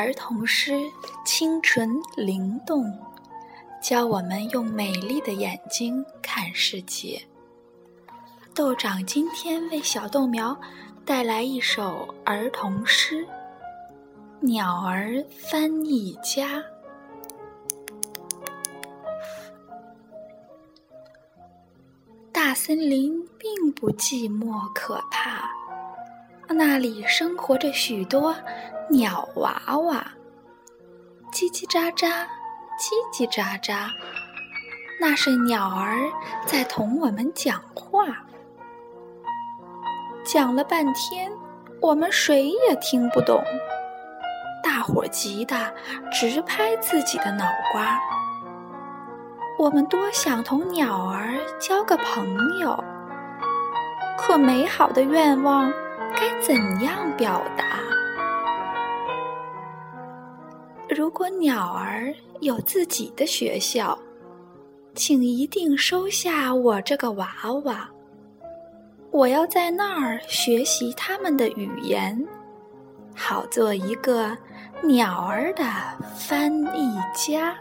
儿童诗清纯灵动，教我们用美丽的眼睛看世界。豆长今天为小豆苗带来一首儿童诗《鸟儿翻译家》。大森林并不寂寞可怕，那里生活着许多鸟娃娃，叽叽喳喳，叽叽喳喳，那是鸟儿在同我们讲话。讲了半天，我们谁也听不懂，大伙儿急得直拍自己的脑瓜。我们多想同鸟儿交个朋友，可美好的愿望该怎样表达？如果鸟儿有自己的学校，请一定收下我这个娃娃。我要在那儿学习他们的语言，好做一个鸟儿的翻译家。